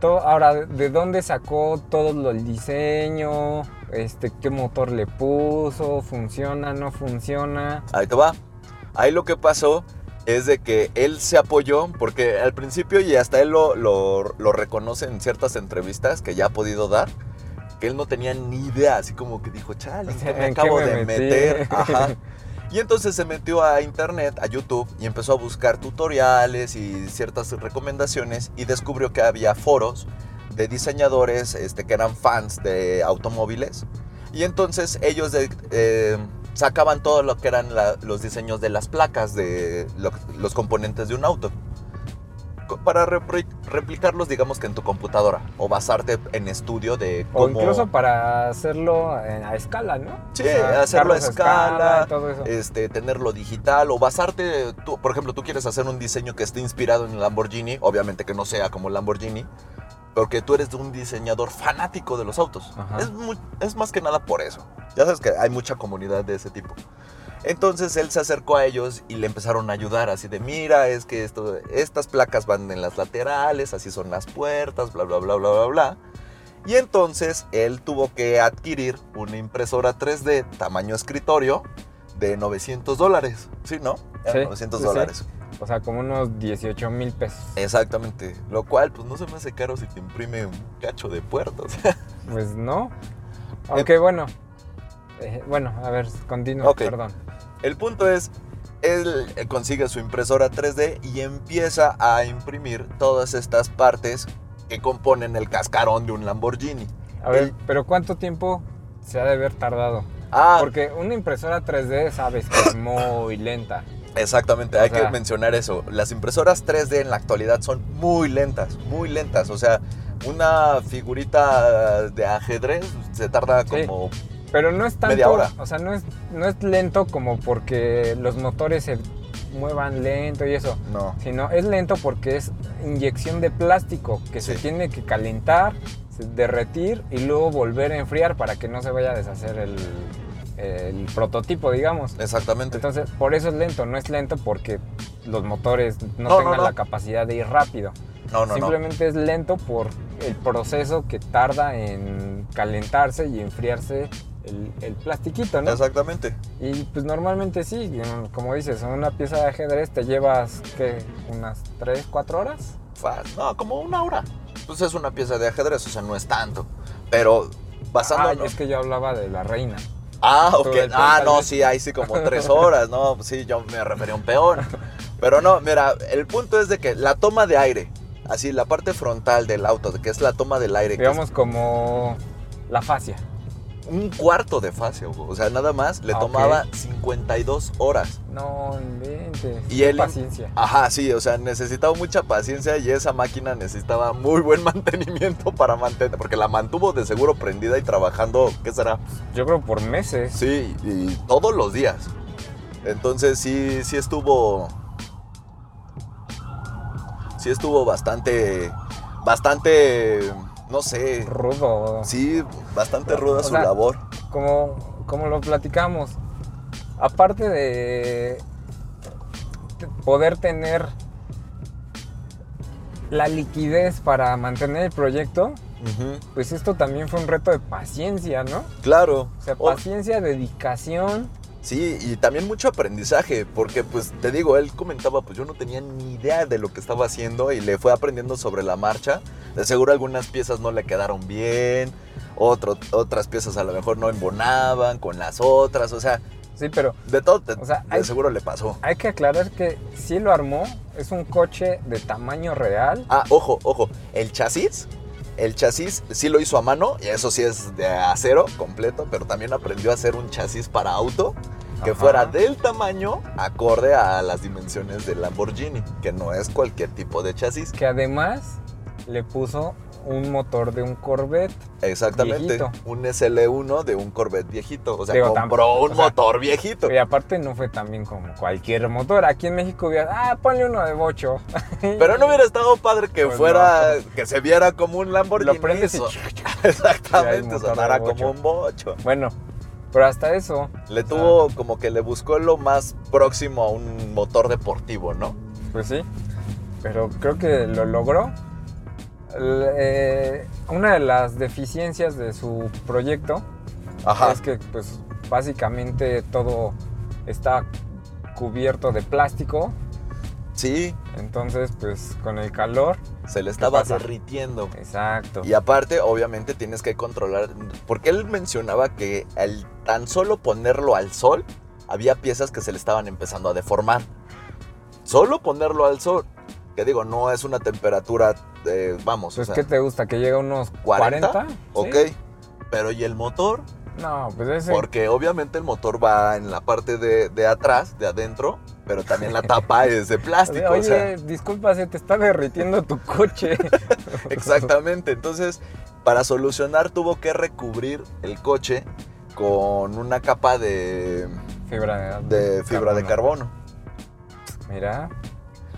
Speaker 3: Todo, ahora, ¿de dónde sacó todo el diseño? Este, ¿Qué motor le puso? ¿Funciona? ¿No funciona?
Speaker 2: Ahí te va. Ahí lo que pasó es de que él se apoyó, porque al principio, y hasta él lo, lo, reconoce en ciertas entrevistas que ya ha podido dar, que él no tenía ni idea, así como que dijo, chale, ¿en qué me acabo de meter? [laughs] Ajá. Y entonces se metió a internet, a YouTube, y empezó a buscar tutoriales y ciertas recomendaciones y descubrió que había foros de diseñadores este, que eran fans de automóviles. Y entonces ellos de, eh, sacaban todo lo que eran los diseños de las placas de los componentes de un auto para replicarlos, digamos que en tu computadora o basarte en estudio de
Speaker 3: cómo... O incluso para hacerlo a escala, ¿no?
Speaker 2: Sí, hacerlo a escala. Este, tenerlo digital o basarte, tú, por ejemplo, tú quieres hacer un diseño que esté inspirado en el Lamborghini, obviamente que no sea como Lamborghini, porque tú eres un diseñador fanático de los autos. Es, es más que nada por eso. Ya sabes que hay mucha comunidad de ese tipo. Entonces él se acercó a ellos y le empezaron a ayudar, así de, mira, es que esto, estas placas van en las laterales, así son las puertas, bla, bla, bla, bla, bla, bla. Y entonces él tuvo que adquirir una impresora 3D tamaño escritorio de 900 dólares, ¿sí, no?
Speaker 3: Sí, 900 dólares. O sea, como unos 18 mil pesos.
Speaker 2: Exactamente. Lo cual, pues no se me hace caro si te imprime un cacho de puertas. [laughs]
Speaker 3: pues no. Aunque bueno. Eh, bueno, a ver, continúa, perdón.
Speaker 2: El punto es, él consigue su impresora 3D y empieza a imprimir todas estas partes que componen el cascarón de un Lamborghini.
Speaker 3: A ver, pero ¿cuánto tiempo se ha de haber tardado? Ah, porque una impresora 3D sabes que es muy lenta.
Speaker 2: Exactamente, hay que mencionar eso. Las impresoras 3D en la actualidad son muy lentas, muy lentas. O sea, una figurita de ajedrez se tarda como
Speaker 3: pero no es tanto, o sea, no es, no es lento como porque los motores se muevan lento y eso. No. Sino es lento porque es inyección de plástico que se tiene que calentar, derretir y luego volver a enfriar para que no se vaya a deshacer el, prototipo, digamos.
Speaker 2: Exactamente.
Speaker 3: Entonces, por eso es lento. No es lento porque los motores no, tengan la capacidad de ir rápido. No, no, Simplemente es lento por el proceso que tarda en calentarse y enfriarse el, plastiquito, ¿no?
Speaker 2: Exactamente.
Speaker 3: Y pues normalmente sí, como dices, una pieza de ajedrez te llevas, ¿qué? ¿Unas 3, 4 horas?
Speaker 2: No, como una hora. Pues es una pieza de ajedrez, o sea, no es tanto. Pero basando...
Speaker 3: Ah, es que yo hablaba de la reina.
Speaker 2: Ah, ok. Ah, no, sí, ahí sí como tres [laughs] horas, ¿no? Sí, yo me refería a un peón. Pero no, mira, el punto es de que la toma de aire, así, la parte frontal del auto, que es la toma del aire.
Speaker 3: Digamos como la fascia
Speaker 2: un cuarto de fascia, o sea, nada más le ah, tomaba 52 horas.
Speaker 3: No inventes. Y él, paciencia.
Speaker 2: Ajá, sí, o sea, necesitaba mucha paciencia y esa máquina necesitaba muy buen [laughs] mantenimiento para mantener, porque la mantuvo de seguro prendida y trabajando, ¿qué será?
Speaker 3: Yo creo por meses.
Speaker 2: Sí, y todos los días. Entonces sí, sí estuvo, sí estuvo bastante, bastante no sé.
Speaker 3: Rudo.
Speaker 2: Sí, bastante ruda su labor.
Speaker 3: Como, como lo platicamos, aparte de poder tener la liquidez para mantener el proyecto, pues esto también fue un reto de paciencia, ¿no?
Speaker 2: Claro.
Speaker 3: O sea, paciencia, dedicación
Speaker 2: Sí, y también mucho aprendizaje, porque pues te digo, él comentaba, pues yo no tenía ni idea de lo que estaba haciendo y le fue aprendiendo sobre la marcha. De seguro algunas piezas no le quedaron bien, otras piezas a lo mejor no embonaban con las otras, o sea...
Speaker 3: Sí, pero...
Speaker 2: De todo, o sea, de seguro le pasó.
Speaker 3: Hay que aclarar que sí lo armó, es un coche de tamaño real.
Speaker 2: Ah, ojo, ojo, el chasis el chasis sí lo hizo a mano, y eso sí es de acero completo, pero también aprendió a hacer un chasis para auto que fuera del tamaño acorde a las dimensiones del Lamborghini, que no es cualquier tipo de chasis.
Speaker 3: Que además le puso un motor de un Corvette.
Speaker 2: Exactamente. Un SL1 de un Corvette viejito. O sea, compró un motor viejito.
Speaker 3: Y aparte no fue también como cualquier motor. Aquí en México hubiera, ah, ponle uno de bocho. [laughs]
Speaker 2: Pero no hubiera estado padre que pues fuera, que se viera como un Lamborghini.
Speaker 3: Lo prendes y... [laughs]
Speaker 2: Exactamente, sonara como un bocho.
Speaker 3: Bueno, pero hasta eso.
Speaker 2: Le tuvo como que le buscó lo más próximo a un motor deportivo, ¿no?
Speaker 3: Pues sí. Pero creo que lo logró. Eh, una de las deficiencias de su proyecto es que pues básicamente todo está cubierto de plástico.
Speaker 2: Sí.
Speaker 3: Entonces pues con el calor
Speaker 2: se le estaba derritiendo.
Speaker 3: Exacto.
Speaker 2: Y aparte, obviamente, tienes que controlar. Porque él mencionaba que al tan solo ponerlo al sol, había piezas que se le estaban empezando a deformar. Solo ponerlo al sol, que digo, no es una temperatura, eh, vamos,
Speaker 3: Pues,
Speaker 2: o sea,
Speaker 3: ¿qué te gusta? ¿Que llega a unos
Speaker 2: 40,
Speaker 3: 40?
Speaker 2: ok.
Speaker 3: ¿Sí?
Speaker 2: Pero ¿y el motor?
Speaker 3: No, pues ese.
Speaker 2: Porque obviamente el motor va en la parte de, de atrás, de adentro, pero también la tapa [laughs] es de plástico.
Speaker 3: Oye,
Speaker 2: o sea,
Speaker 3: disculpa, se te está derritiendo tu coche. [laughs]
Speaker 2: exactamente. Entonces, para solucionar tuvo que recubrir el coche con una capa de,
Speaker 3: Fibra
Speaker 2: de fibra de carbono.
Speaker 3: Mira,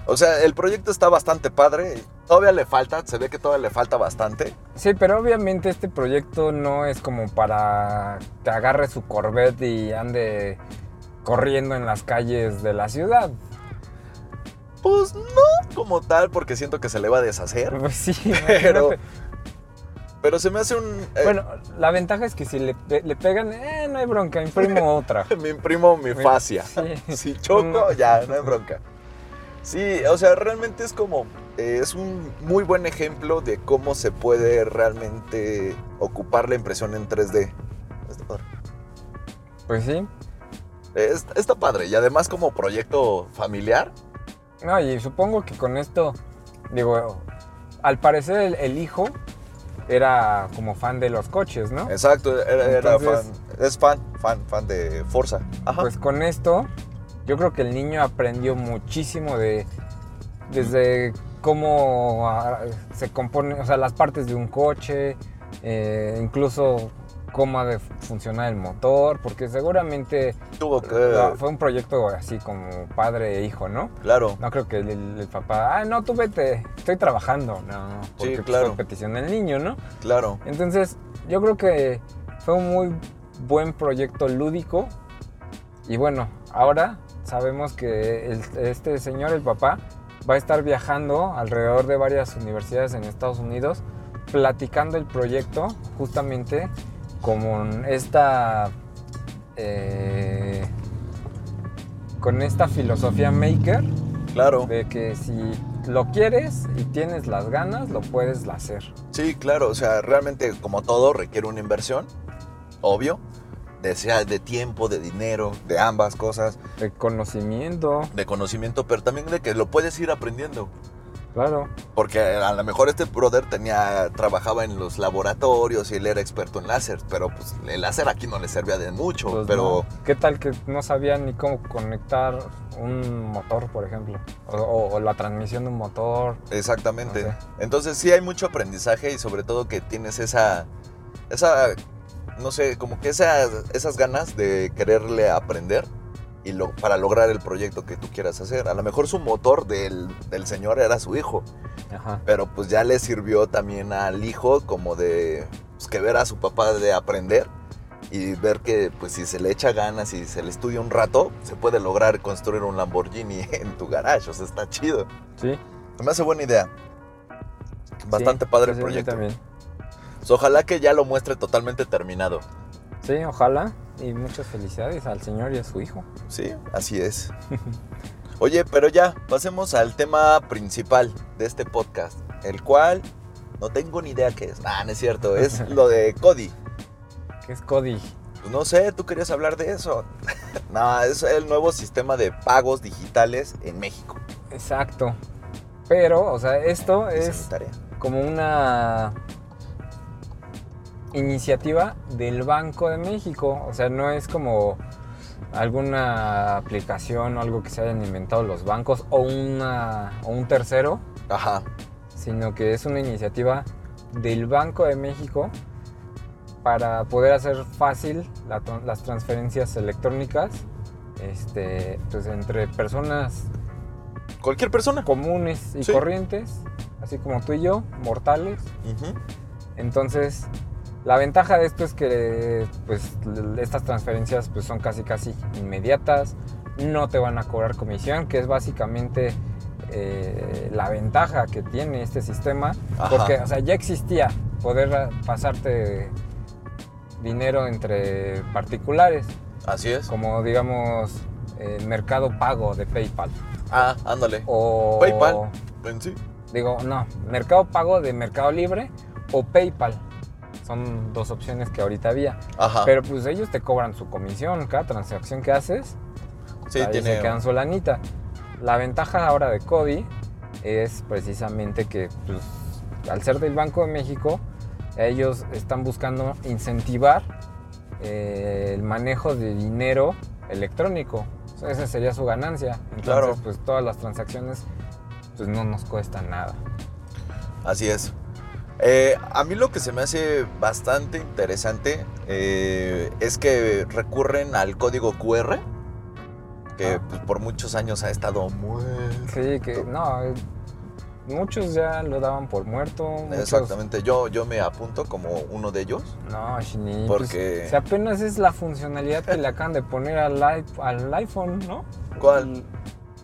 Speaker 2: O sea, el proyecto está bastante padre. Todavía le falta, se ve que todavía le falta bastante.
Speaker 3: Sí, pero obviamente este proyecto no es como para que agarre su Corvette y ande corriendo en las calles de la ciudad.
Speaker 2: Pues no como tal, porque siento que se le va a deshacer. [laughs]
Speaker 3: Pues sí,
Speaker 2: Pero-
Speaker 3: imagínate.
Speaker 2: Pero se me hace un... eh,
Speaker 3: Bueno, la ventaja es que si le, le pegan, eh, no hay bronca, imprimo [laughs] otra.
Speaker 2: me imprimo mi fascia.
Speaker 3: Sí.
Speaker 2: Si choco, ya, no hay bronca. Sí, o sea, realmente es como, eh, es un muy buen ejemplo de cómo se puede realmente ocupar la impresión en 3D. Está padre.
Speaker 3: Pues sí.
Speaker 2: Es- está padre. Y además como proyecto familiar,
Speaker 3: No, y supongo que con esto, digo, al parecer el, el hijo era como fan de los coches, ¿no?
Speaker 2: exacto, era, fan, es fan, fan, fan de Forza. Ajá.
Speaker 3: Pues con esto, yo creo que el niño aprendió muchísimo de desde cómo ah, se compone, o sea, las partes de un coche, eh, incluso cómo ha de funcionar el motor, porque seguramente
Speaker 2: Tuvo que,
Speaker 3: fue un proyecto así como padre e hijo, ¿no?
Speaker 2: claro,
Speaker 3: No creo que el, el papá, ah, no, tú vete, estoy trabajando. No, porque pues,
Speaker 2: claro.
Speaker 3: petición del niño, ¿no?
Speaker 2: claro.
Speaker 3: Entonces, yo creo que fue un muy buen proyecto lúdico. Y bueno, ahora sabemos que el- este señor, el papá, va a estar viajando alrededor de varias universidades en Estados Unidos, platicando el proyecto justamente con esta. eh, con esta filosofía maker
Speaker 2: Claro.
Speaker 3: de que si lo quieres y tienes las ganas, lo puedes hacer.
Speaker 2: Sí, claro, o sea, realmente como todo requiere una inversión, obvio, de, sea de tiempo, de dinero, de ambas cosas,
Speaker 3: De conocimiento,
Speaker 2: de conocimiento, pero también de que lo puedes ir aprendiendo.
Speaker 3: claro.
Speaker 2: Porque a lo mejor este brother tenía, trabajaba en los laboratorios y él era experto en láser, pero pues el láser aquí no le servía de mucho,
Speaker 3: Pues
Speaker 2: pero
Speaker 3: no. ¿Qué tal que no sabía ni cómo conectar un motor, por ejemplo? O, o- o la transmisión de un motor.
Speaker 2: exactamente.
Speaker 3: No sé.
Speaker 2: Entonces sí hay mucho aprendizaje y sobre todo que tienes esa, esa, no sé, como que esas, esas ganas de quererle aprender y lo, para lograr el proyecto que tú quieras hacer. A lo mejor su motor del, del señor era su hijo,
Speaker 3: Ajá.
Speaker 2: pero pues ya le sirvió también al hijo como de pues, que ver a su papá de aprender y ver que pues si se le echa ganas y se le estudia un rato, se puede lograr construir un Lamborghini [laughs] en tu garage, o sea, está chido.
Speaker 3: Sí.
Speaker 2: Me hace buena idea. Bastante
Speaker 3: Sí,
Speaker 2: padre el
Speaker 3: mí
Speaker 2: proyecto.
Speaker 3: también.
Speaker 2: Pues, ojalá que ya lo muestre totalmente terminado.
Speaker 3: Sí, ojalá. Y muchas felicidades al señor y a su hijo.
Speaker 2: Sí, así es. [laughs] Oye, pero ya, pasemos al tema principal de este podcast, el cual no tengo ni idea qué es. Ah, no es cierto, es [laughs] lo de Cody.
Speaker 3: Que es Cody.
Speaker 2: Pues no sé, tú querías hablar de eso. [laughs] no, es el nuevo sistema de pagos digitales en México.
Speaker 3: Exacto. Pero, o sea, esto
Speaker 2: es
Speaker 3: es
Speaker 2: tarea.
Speaker 3: como una iniciativa del Banco de México. O sea, no es como alguna aplicación o algo que se hayan inventado los bancos o, una, o un tercero,
Speaker 2: Ajá,
Speaker 3: sino que es una iniciativa del Banco de México para poder hacer fácil la las transferencias electrónicas este, pues, entre personas
Speaker 2: cualquier persona.
Speaker 3: comunes y
Speaker 2: Sí.
Speaker 3: corrientes, así como tú y yo, mortales. Entonces, la ventaja de esto es que pues, estas transferencias pues, son casi casi inmediatas, no te van a cobrar comisión, que es básicamente eh, la ventaja que tiene este sistema,
Speaker 2: Ajá.
Speaker 3: porque o sea, ya existía poder pasarte dinero entre particulares,
Speaker 2: Así es.
Speaker 3: como digamos el mercado pago de PayPal.
Speaker 2: Ah, ándale.
Speaker 3: O
Speaker 2: PayPal. En sí.
Speaker 3: Digo, no, Mercado Pago de Mercado Libre o PayPal. Son dos opciones que ahorita había.
Speaker 2: Ajá.
Speaker 3: Pero pues ellos te cobran su comisión cada transacción que haces.
Speaker 2: Sí,
Speaker 3: ahí
Speaker 2: tiene-
Speaker 3: se quedan su lanita. La ventaja ahora de Cody es precisamente que pues, al ser del Banco de México, ellos están buscando incentivar eh, el manejo de dinero electrónico. O sea, esa sería su ganancia. Entonces,
Speaker 2: Claro.
Speaker 3: pues todas las transacciones pues no nos cuestan nada.
Speaker 2: Así es. Eh, a mí lo que se me hace bastante interesante eh, es que recurren al código QR, que
Speaker 3: Ah.
Speaker 2: pues, por muchos años ha estado muerto.
Speaker 3: Sí, que no, eh, muchos ya lo daban por muerto. muchos-
Speaker 2: Exactamente, yo, yo me apunto como uno de ellos.
Speaker 3: No, Shini,
Speaker 2: Porque-
Speaker 3: pues, si apenas es la funcionalidad que le acaban de poner al, al iPhone, ¿no?
Speaker 2: ¿Cuál?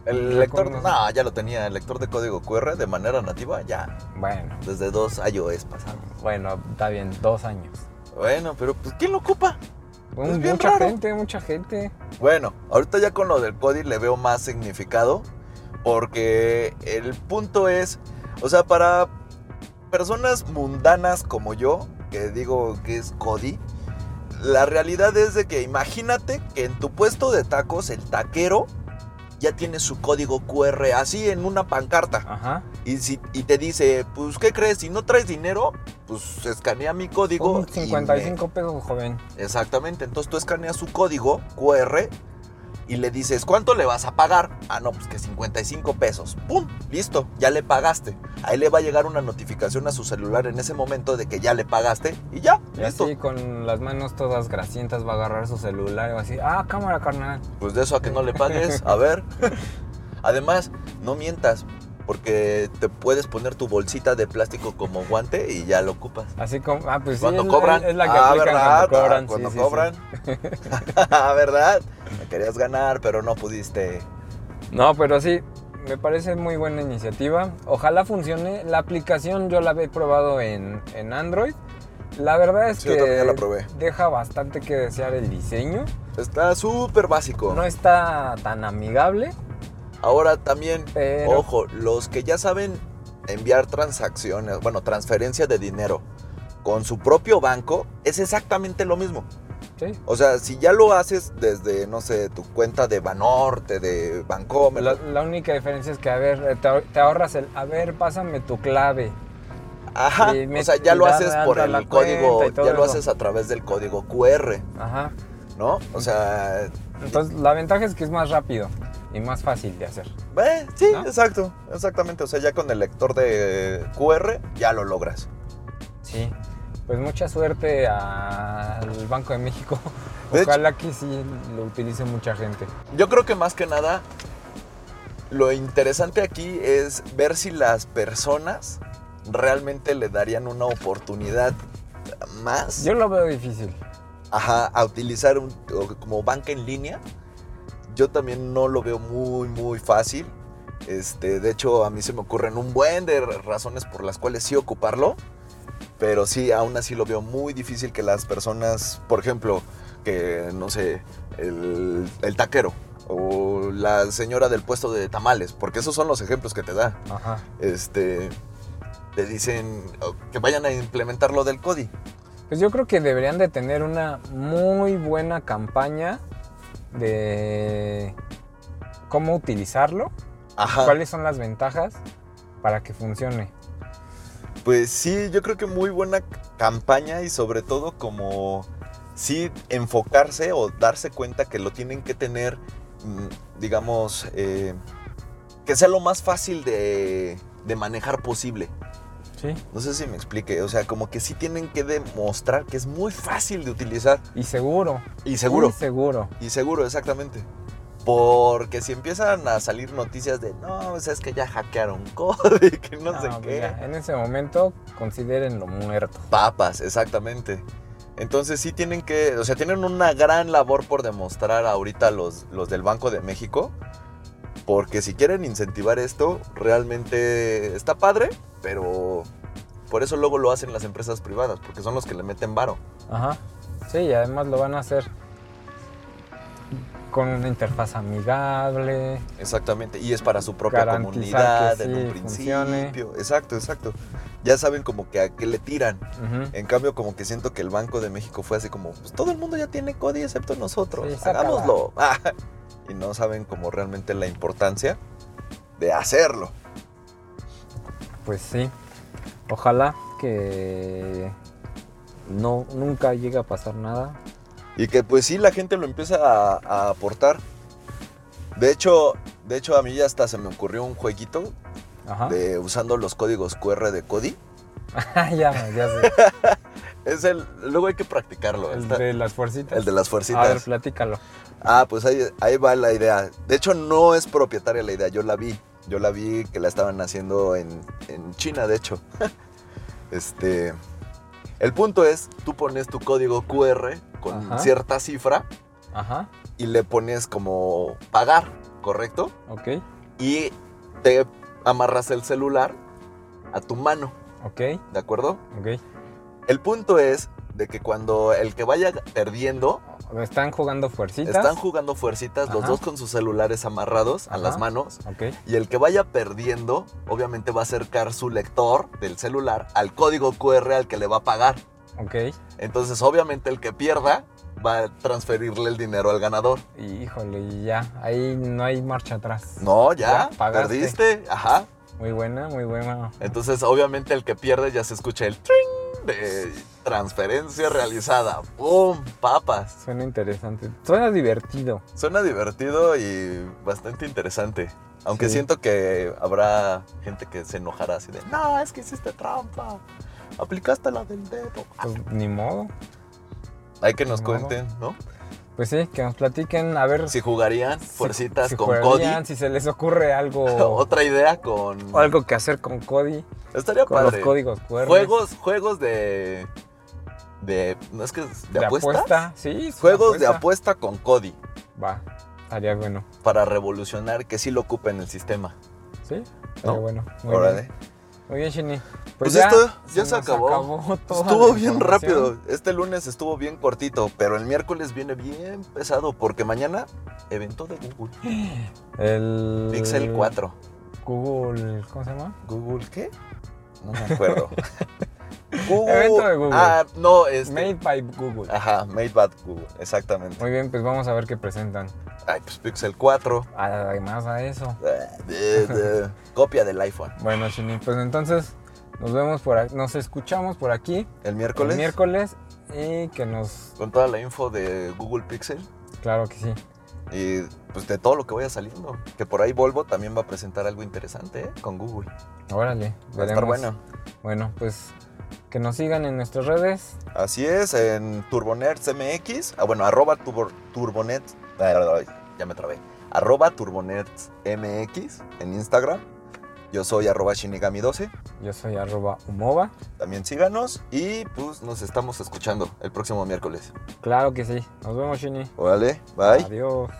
Speaker 2: El lector, no, ya lo tenía, el lector de código QR de manera nativa, ya,
Speaker 3: Bueno,
Speaker 2: desde dos iOS pasados.
Speaker 3: bueno, está bien, dos años.
Speaker 2: Bueno, pero pues ¿quién lo ocupa?
Speaker 3: Un-
Speaker 2: Es bien
Speaker 3: mucha
Speaker 2: raro.
Speaker 3: gente, mucha gente.
Speaker 2: Bueno, ahorita ya con lo del CODI le veo más significado porque el punto es, o sea, para personas mundanas como yo, que digo que es CODI, la realidad es de que imagínate que en tu puesto de tacos el taquero ya tiene su código QR así en una pancarta
Speaker 3: Ajá.
Speaker 2: y, si, y te dice, pues ¿qué crees? Si no traes dinero, pues escanea mi código.
Speaker 3: Un
Speaker 2: y
Speaker 3: 55 pesos, joven.
Speaker 2: me- Exactamente, entonces tú escaneas su código QR y le dices, ¿cuánto le vas a pagar? Ah, no, pues que 55 pesos. ¡Pum! Listo, ya le pagaste. Ahí le va a llegar una notificación a su celular en ese momento de que ya le pagaste y ya,
Speaker 3: Y
Speaker 2: listo.
Speaker 3: así con las manos todas grasientas va a agarrar su celular y va a decir, ah, cámara, carnal.
Speaker 2: Pues de eso a que no le pagues, a ver. [laughs] Además, no mientas, porque te puedes poner tu bolsita de plástico como guante y ya lo ocupas.
Speaker 3: Así como, ah, pues sí,
Speaker 2: Cuando
Speaker 3: es,
Speaker 2: cobran.
Speaker 3: es la que
Speaker 2: ah, ¿verdad?
Speaker 3: cuando cobran.
Speaker 2: Ah, cuando
Speaker 3: sí, sí, sí.
Speaker 2: cobran. [laughs] ¿Verdad? Me querías ganar, pero no pudiste.
Speaker 3: No, pero sí, me parece muy buena iniciativa. Ojalá funcione. La aplicación yo la he probado en, en Android. La verdad es
Speaker 2: Sí,
Speaker 3: que
Speaker 2: la probé.
Speaker 3: deja bastante que desear el diseño.
Speaker 2: Está súper básico.
Speaker 3: No está tan amigable,
Speaker 2: Ahora también,
Speaker 3: pero
Speaker 2: ojo, los que ya saben enviar transacciones, bueno, transferencia de dinero con su propio banco, es exactamente lo mismo.
Speaker 3: sí.
Speaker 2: O sea, si ya lo haces desde, no sé, tu cuenta de Banorte, de Bancomer,
Speaker 3: La, la única diferencia es que, a ver, eh, te, ahor- te ahorras el, a ver, pásame tu clave.
Speaker 2: Ajá,
Speaker 3: me-
Speaker 2: o sea, ya lo haces por el código, ya lo haces a través del código QR,
Speaker 3: Ajá.
Speaker 2: ¿no? O sea,
Speaker 3: Entonces, la ventaja es que es más rápido y más fácil de hacer.
Speaker 2: eh, sí,
Speaker 3: ¿No?
Speaker 2: exacto, exactamente. O sea, ya con el lector de QR ya lo logras.
Speaker 3: Sí. Pues mucha suerte al Banco de México. [laughs]
Speaker 2: De hecho-
Speaker 3: Ojalá que sí lo utilice mucha gente.
Speaker 2: Yo creo que más que nada, lo interesante aquí es ver si las personas realmente le darían una oportunidad más
Speaker 3: Yo lo veo difícil.
Speaker 2: ajá, a utilizar un, como banca en línea. Yo también no lo veo muy, muy fácil. Este, de hecho, a mí se me ocurren un buen de razones por las cuales sí ocuparlo. Pero sí, aún así lo veo muy difícil que las personas, por ejemplo, que no sé, el, el taquero o la señora del puesto de tamales, porque esos son los ejemplos que te da.
Speaker 3: Ajá.
Speaker 2: Este, te dicen que vayan a implementar lo del CODI.
Speaker 3: Pues yo creo que deberían de tener una muy buena campaña de cómo utilizarlo,
Speaker 2: Ajá.
Speaker 3: cuáles son las ventajas para que funcione.
Speaker 2: Pues sí, yo creo que muy buena campaña y sobre todo como sí enfocarse o darse cuenta que lo tienen que tener, mm, digamos, eh, que sea lo más fácil de, de manejar posible.
Speaker 3: Sí.
Speaker 2: No sé si me explique, o sea, como que sí tienen que demostrar que es muy fácil de utilizar
Speaker 3: Y seguro.
Speaker 2: y seguro.
Speaker 3: Muy seguro.
Speaker 2: Y seguro, exactamente. Porque si empiezan a salir noticias de, no, pues es que ya hackearon [laughs] CODI, que no, sé
Speaker 3: No, pues
Speaker 2: qué.
Speaker 3: ya, en ese momento considérenlo muerto.
Speaker 2: Papas, exactamente. Entonces sí tienen que, o sea, tienen una gran labor por demostrar ahorita los, los del Banco de México. Porque si quieren incentivar esto, realmente está padre, pero por eso luego lo hacen las empresas privadas, porque son los que le meten varo.
Speaker 3: Ajá. Sí, y además lo van a hacer con una interfaz amigable.
Speaker 2: Exactamente, y es para su propia comunidad
Speaker 3: que
Speaker 2: en un
Speaker 3: funcione.
Speaker 2: principio. Exacto, exacto. Ya saben como que a qué le tiran.
Speaker 3: Ujú.
Speaker 2: En cambio, como que siento que el Banco de México fue así como, pues todo el mundo ya tiene CODI excepto nosotros.
Speaker 3: Sí.
Speaker 2: Hagámoslo. Ah, [laughs] y no saben como realmente la importancia de hacerlo.
Speaker 3: Pues sí. Ojalá que no nunca llegue a pasar nada.
Speaker 2: Y que pues sí la gente lo empieza a, a aportar. De hecho, de hecho a mí ya hasta se me ocurrió un jueguito
Speaker 3: Ajá.
Speaker 2: de usando los códigos QR de Cody.
Speaker 3: Ya, ya sé. [laughs]
Speaker 2: Es el luego hay que practicarlo.
Speaker 3: El
Speaker 2: está-
Speaker 3: de las fuercitas.
Speaker 2: el de las
Speaker 3: A ver,
Speaker 2: fuercitas.
Speaker 3: platícalo.
Speaker 2: Ah, pues ahí, ahí va la idea. De hecho, no es propietaria la idea, yo la vi. Yo la vi que la estaban haciendo en, en China, de hecho. [laughs] este. El punto es, tú pones tu código QR con
Speaker 3: Ajá.
Speaker 2: cierta cifra
Speaker 3: Ajá.
Speaker 2: y le pones como pagar, ¿correcto?
Speaker 3: Ok.
Speaker 2: Y te amarras el celular a tu mano,
Speaker 3: Ok.
Speaker 2: ¿de acuerdo?
Speaker 3: Ok.
Speaker 2: El punto es de que cuando el que vaya perdiendo,
Speaker 3: Están jugando fuercitas.
Speaker 2: están jugando fuercitas, los dos con sus celulares amarrados a las manos.
Speaker 3: Ok.
Speaker 2: Y el que vaya perdiendo, obviamente va a acercar su lector del celular al código QR al que le va a pagar.
Speaker 3: Ok.
Speaker 2: Entonces, obviamente, el que pierda va a transferirle el dinero al ganador.
Speaker 3: Híjole, y ya. Ahí no hay marcha atrás.
Speaker 2: No, ya, perdiste. Ajá.
Speaker 3: Muy buena, muy buena.
Speaker 2: Entonces, obviamente, el que pierde ya se escucha el tring de transferencia realizada. ¡Pum! Papas.
Speaker 3: Suena interesante. Suena divertido.
Speaker 2: Suena divertido y bastante interesante. Aunque
Speaker 3: Sí.
Speaker 2: siento que habrá gente que se enojará así de, no, es que hiciste trampa. Aplicaste la del dedo.
Speaker 3: Pues ni modo.
Speaker 2: Hay que nos cuenten, ¿no?
Speaker 3: Pues sí, que nos platiquen a ver
Speaker 2: Si jugarían
Speaker 3: si-
Speaker 2: fuercitas
Speaker 3: si
Speaker 2: con
Speaker 3: jugarían,
Speaker 2: Cody.
Speaker 3: Si se les ocurre algo, [laughs]
Speaker 2: Otra idea con...
Speaker 3: o algo que hacer con Cody,
Speaker 2: Estaría
Speaker 3: con
Speaker 2: padre.
Speaker 3: los códigos QR.
Speaker 2: Juegos, juegos de... De... ¿No es que de,
Speaker 3: de apuesta. Sí,
Speaker 2: Juegos de apuesta con Cody.
Speaker 3: Va, estaría bueno.
Speaker 2: Para revolucionar que sí lo ocupe en el sistema.
Speaker 3: Sí, estaría
Speaker 2: ¿No?
Speaker 3: bueno. Muy
Speaker 2: Órale.
Speaker 3: bien. Muy bien, Shini.
Speaker 2: Pues esto ya se
Speaker 3: nos
Speaker 2: acabó.
Speaker 3: toda
Speaker 2: Estuvo bien rápido. Este lunes estuvo bien cortito, pero el miércoles viene bien pesado porque mañana evento de Google.
Speaker 3: El
Speaker 2: Pixel 4.
Speaker 3: Google, ¿cómo se llama?
Speaker 2: ¿Google qué? No me acuerdo. [laughs] Google.
Speaker 3: Evento de Google.
Speaker 2: Ah, no, este.
Speaker 3: Made by Google.
Speaker 2: Ajá, Made by Google, exactamente.
Speaker 3: Muy bien, pues vamos a ver qué presentan.
Speaker 2: Ay, pues Pixel 4.
Speaker 3: Además a eso. [laughs]
Speaker 2: eh, de- de- [laughs] copia del iPhone.
Speaker 3: Bueno, Shini, pues entonces nos vemos por aquí, nos escuchamos por aquí
Speaker 2: El miércoles.
Speaker 3: el miércoles y que nos,
Speaker 2: Con toda la info de Google Pixel.
Speaker 3: claro que sí.
Speaker 2: Y pues de todo lo que vaya saliendo. Que por ahí Volvo también va a presentar algo interesante ¿eh? con Google.
Speaker 3: Órale,
Speaker 2: Va a estar bueno.
Speaker 3: Bueno, pues que nos sigan en nuestras redes.
Speaker 2: Así es, en Turbonerds MX. Ah, bueno, arroba turbo, Turbonerds. ay, Ya me trabé. Arroba Turbonerds MX en Instagram. Yo soy arroba Shinigami12.
Speaker 3: Yo soy arroba Umova.
Speaker 2: También síganos y pues nos estamos escuchando el próximo miércoles.
Speaker 3: Claro que sí. Nos vemos, Shini.
Speaker 2: Órale, bye.
Speaker 3: Adiós.